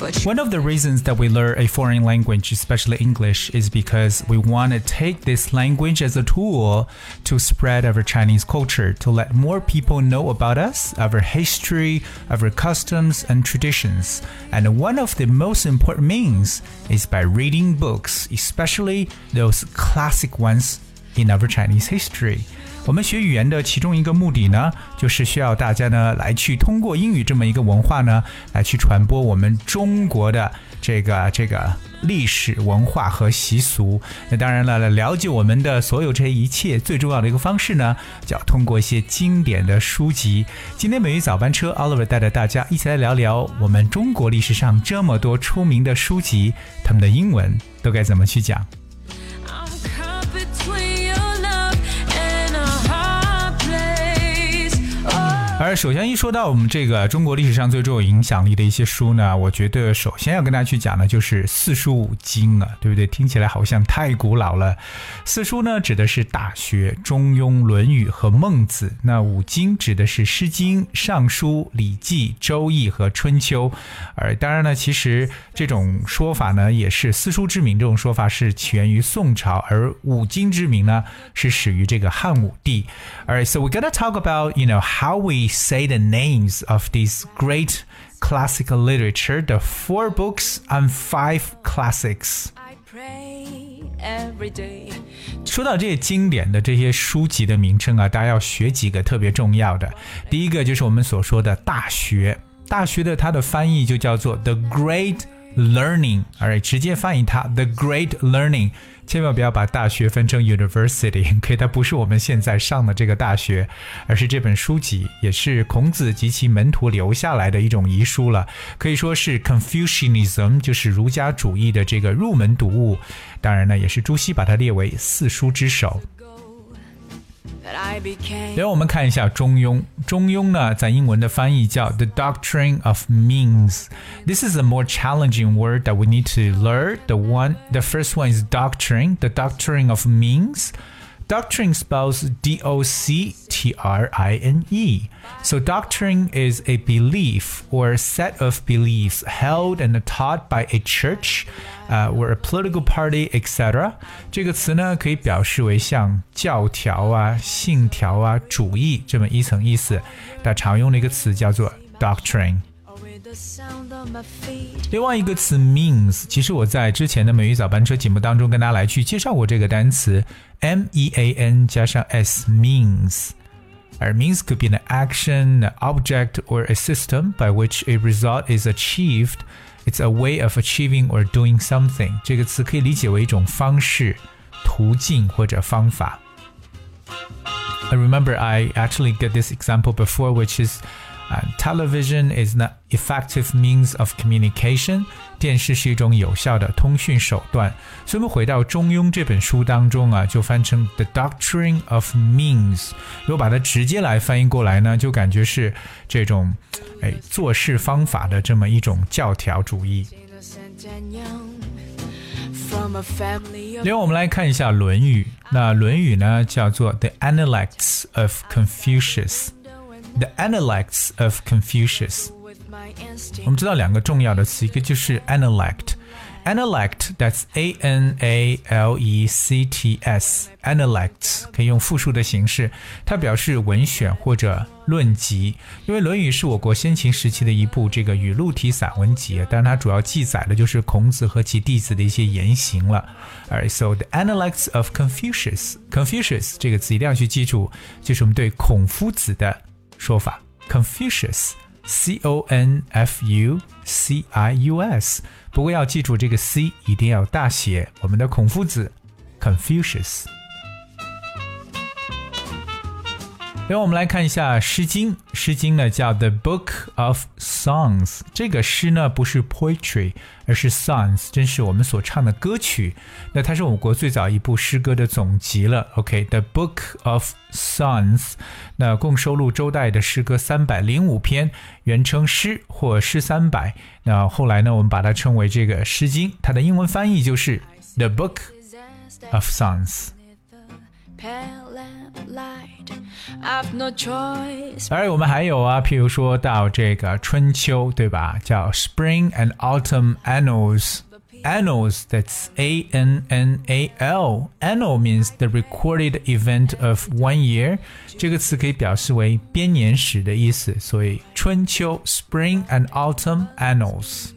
You One of the reasons that we learn a foreign language, especially English, is because we want to take this language as a tool to spread our Chinese culture, to let more people know about us, our history, our customs and traditions. And one of the most important means is by reading books, especially those classic ones in our Chinese history. 我们学语言的其中一个目的呢，就是需要大家呢来去通过英语这么一个文化呢，来去传播我们中国的这个这个历史文化和习俗。那当然了，来了解我们的所有这一切，最重要的一个方式呢，就要通过一些经典的书籍。今天美语早班车，Oliver 带着大家一起来聊聊我们中国历史上这么多出名的书籍，他们的英文都该怎么去讲。而首先一说到我们这个中国历史上最具有影响力的一些书呢，我觉得首先要跟大家去讲的就是四书五经啊，对不对？听起来好像太古老了。四书呢指的是《大学》《中庸》《论语》和《孟子》，那五经指的是《诗经》《尚书》《礼记》《周易》和《春秋》。而当然呢，其实这种说法呢，也是四书之名这种说法是起源于宋朝，而五经之名呢是始于这个汉武帝。Alright, so we're gonna talk about you know how we say the names of these great classical literature, the four books and five classics. I pray every day. 说到这些经典的这些书籍的名称啊，大家要学几个特别重要的。第一个就是我们所说的《大学》，《大学》的它的翻译就叫做 The Great Learning，而直接翻译它 The Great Learning。千万不要把大学分成 university，可 以，它不是我们现在上的这个大学，而是这本书籍也是孔子及其门徒留下来的一种遗书了，可以说是 Confucianism，就是儒家主义的这个入门读物。当然呢，也是朱熹把它列为四书之首。That I became 然后我们看一下《中庸》，《中庸》呢，在英文的翻译叫 The Doctrine of Means。This is a more challenging word that we need to learn. The one, the first one is doctrine. The doctrine of means. Doctrine spells D O C T R I N E. So, doctrine is a belief or set of beliefs held and taught by a church, uh, or a political party, etc. 这个词呢，可以表示为像教条啊、信条啊、主义这么一层意思。它常用的一个词叫做 doctrine。 or with the sound of my feet. 另外一个词 means，其实我在之前的美语早班车节目当中跟大家来去介绍过这个单词 m e a n 加上 s means。而 means could be an action, an object, or a system by which a result is achieved. It's a way of achieving or doing something. 这个词可以理解为一种方式、途径或者方法。I remember I actually get this example before, which is uh, television is an effective means of communication. 电视是一种有效的通讯手段。所以我们回到《中庸》这本书当中啊，就翻成 The Doctrine of Means。如果把它直接来翻译过来呢，就感觉是这种，哎，做事方法的这么一种教条主义。 Innocent and young. From a family of 另外，我们来看一下《论语》。那《论语》呢，叫做 The Analects of Confucius。 the Analects of Confucius。我们知道两个重要的词，一个就是 Analect，Analect that's ANA LECTS。Analects 可以用复数的形式，它表示文选或者论集。因为《论语》是我国先秦时期的一部这个语录体散文集，但它主要记载的就是孔子和其弟子的一些言行了。啊，so the Analects of Confucius，confucius 这个词一定要去记住，就是我们对孔夫子的。说法。Confucius。C O N F U C I U S。不过要记住这个 C 一定要大写。我们的孔夫子，Confucius。后我们来看一下《诗经》，《诗经》呢叫 The Book of Songs。这个诗呢不是 poetry，而是 songs，真是我们所唱的歌曲。那它是我国最早一部诗歌的总集了。OK，The Book of Songs，那共收录周代的诗歌三百零五篇，原称诗或诗三百。那后来呢，我们把它称为这个《诗经》，它的英文翻译就是 The Book of Songs。I've no choice. 当然，我们还有啊，譬如说到这个春秋，对吧？叫 Spring and Autumn Annals。Annals, that's A N N A L. Annal means the recorded event of one year. 这个词可以表示为编年史的意思，所以春秋 Spring and Autumn Annals.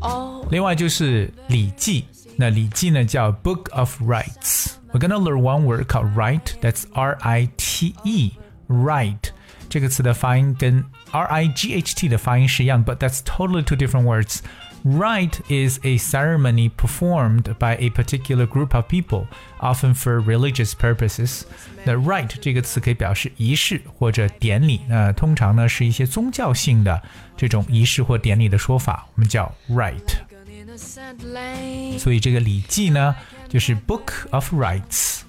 Annals。另外就是《礼记》，那《礼记》呢叫 Book of Rites。we're gonna learn one word called rite. That's R-I-T-E, rite. 这个词的发音跟 R-I-G-H-T 的发音是一样，but that's totally two different words. Rite is a ceremony performed by a particular group of people, often for religious purposes. 那 rite 这个词可以表示仪式或者典礼，那通常呢是一些宗教性的这种仪式或典礼的说法，我们叫 rite。所以这个《礼记》呢，就是 Book of Rights。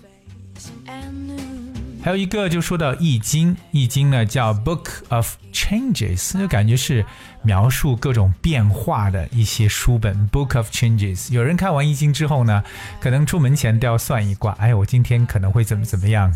还有一个就说到《易经》，《易经》呢叫 Book of Changes，就感觉是描述各种变化的一些书本。Book of Changes，有人看完《易经》之后呢，可能出门前都要算一卦，哎，我今天可能会怎么怎么样。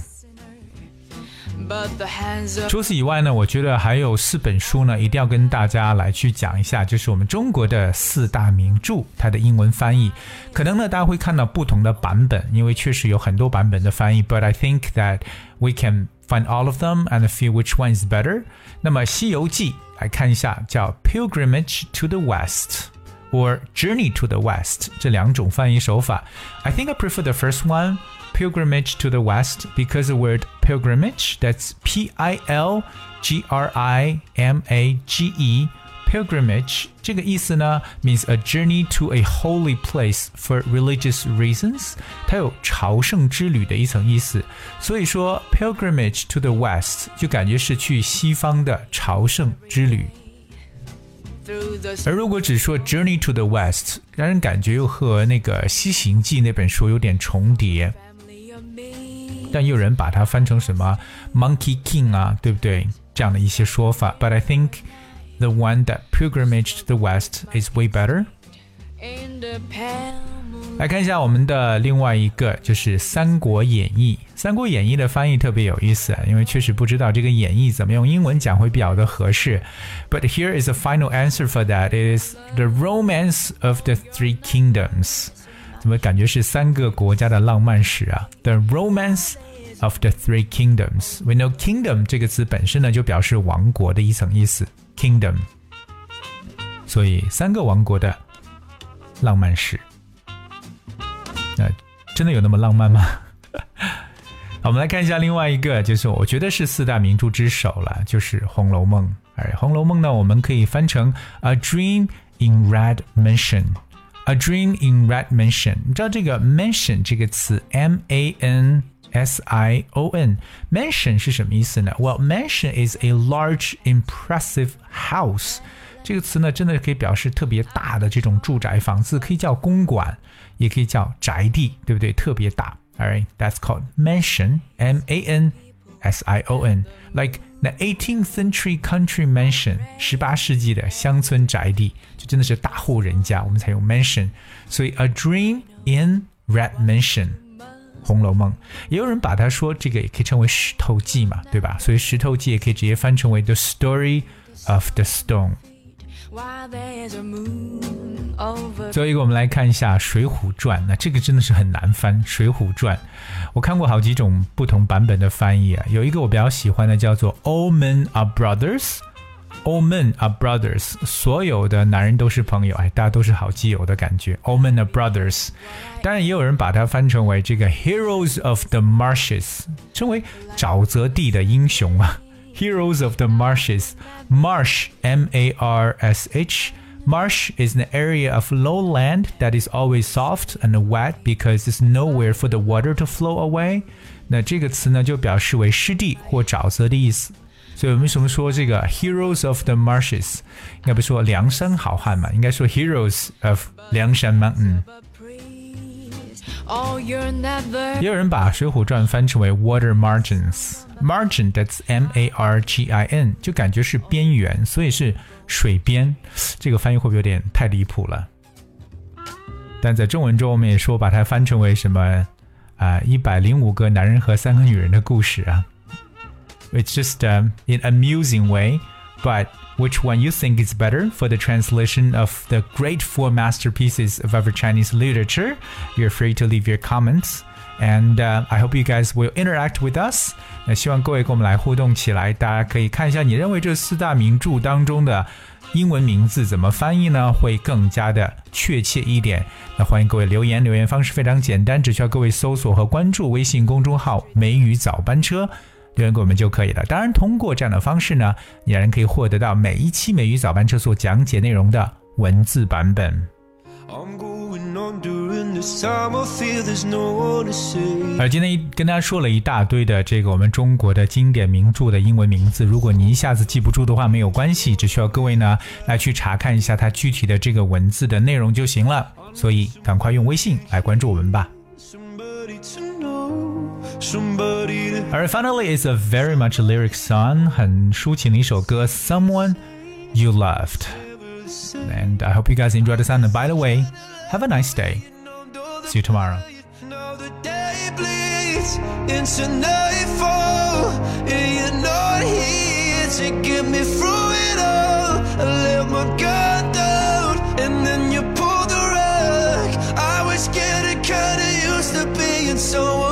除此以外呢，我觉得还有四本书呢，一定要跟大家来去讲一下，就是我们中国的四大名着，它的英文翻译。可能呢，大家会看到不同的版本，因为确实有很多版本的翻译。But I think that we can find all of them and feel which one is better。那么《西游记》来看一下，叫 Pilgrimage to the West。or Journey to the West 这两种翻译手法。I think I prefer the first one, pilgrimage to the West, because the word pilgrimage, that's P I L G R I M A G E. Pilgrimage 这个意思呢，means a journey to a holy place for religious reasons。它有朝圣之旅的一层意思，所以说 pilgrimage to the west 就感觉是去西方的朝圣之旅。 through the 而如果只说 Journey to the West，让人感觉又和那个《西行记》那本书有点重叠， family of me. 但也有人把它翻成什么 Monkey King 啊，对不对？这样的一些说法。But I think the one that pilgrimage to the West is way better。 In the pale moon. 来看一下我们的另外一个，就是《三国演义》。《三国演义》的翻译特别有意思，因为确实不知道这个演义怎么用英文讲会比较的合适。But here is a final answer for that. It is the romance of the three kingdoms. 怎么感觉是三个国家的浪漫史啊？The romance of the three kingdoms. We know kingdom 这个词本身呢就表示王国的一层意思，kingdom。所以三个王国的浪漫史。那真的有那么浪漫吗？好，我们来看一下另外一个，就是我觉得是四大名著之首了，就是《红楼梦》。而《红楼梦》呢，我们可以翻成 A Dream in Red Mansion。A Dream in Red Mansion，你知道这个 mansion 这个词，M A N S I O N，mansion 是什么意思呢？Well, mansion is a large, impressive house。这个词呢，真的可以表示特别大的这种住宅房子，可以叫公馆，也可以叫宅地，对不对？特别大。Alright, that's called mansion. M A N S I O N. Like the 18th century country mansion，十八世纪的乡村宅地，就真的是大户人家，我们才用 mansion。所以 A Dream in Red Mansion。《红楼梦》，也有人把它说这个也可以称为《石头记》嘛，对吧？所以《石头记》也可以直接翻成为 The Story of the Stone。 最后一个，我们来看一下《水浒传》。那这个真的是很难翻，《水浒传》。我看过好几种不同版本的翻译啊，有一个我比较喜欢的叫做 “All men are brothers”。All men are brothers，所有的男人都是朋友，哎，大家都是好基友的感觉。All men are brothers，当然也有人把它翻成为这个 Heroes of the Marshes，称为沼泽地的英雄啊。Heroes of the Marshes. Marsh, M A R S H. Marsh is an area of low land that is always soft and wet because there's nowhere for the water to flow away. 那这个词呢就表示为湿地或沼泽的意思。所以我们为什么说这个 heroes of the marshes？应该不说梁山好汉嘛，应该说 heroes of 梁山嘛，嗯。 也有人把《水浒传》翻成为 water margins，margin that's M A R G I N，就感觉是边缘，所以是水边。这个翻译会不会有点太离谱了？但在中文中，我们也说把它翻成为什么啊？一百零五个男人和三个女人的故事啊。It's just um, in amusing way, but which one you think is better for the translation of the great four masterpieces of ever Chinese literature. You're free to leave your comments. And uh, I hope you guys will interact with us。那希望各位跟我们来互动起来。大家可以看一下，你认为这四大名著当中的英文名字怎么翻译呢？会更加的确切一点。那欢迎各位留言，留言方式非常简单，只需要各位搜索和关注微信公众号“美语早班车”。留言给我们就可以了。当然，通过这样的方式呢，你还可以获得到每一期美语早班车所讲解内容的文字版本。而今天跟大家说了一大堆的这个我们中国的经典名著的英文名字，如果你一下子记不住的话，没有关系，只需要各位呢来去查看一下它具体的这个文字的内容就行了。所以，赶快用微信来关注我们吧。Alright, finally, it's a very much a lyric song, 很抒情的一首歌, Someone You Loved. And I hope you guys enjoyed the song. And by the way, have a nice day. See you tomorrow. Into nightfall, and you're not here to get me through it all. I let my guard down, and then you pulled the rug. I was getting kinda used to being someone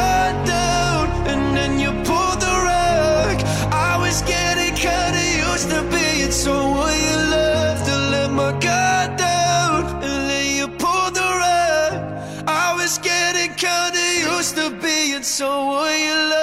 being someone you loved. to let my guard down, and then you pulled the rug. I was getting kinda used to being someone you loved.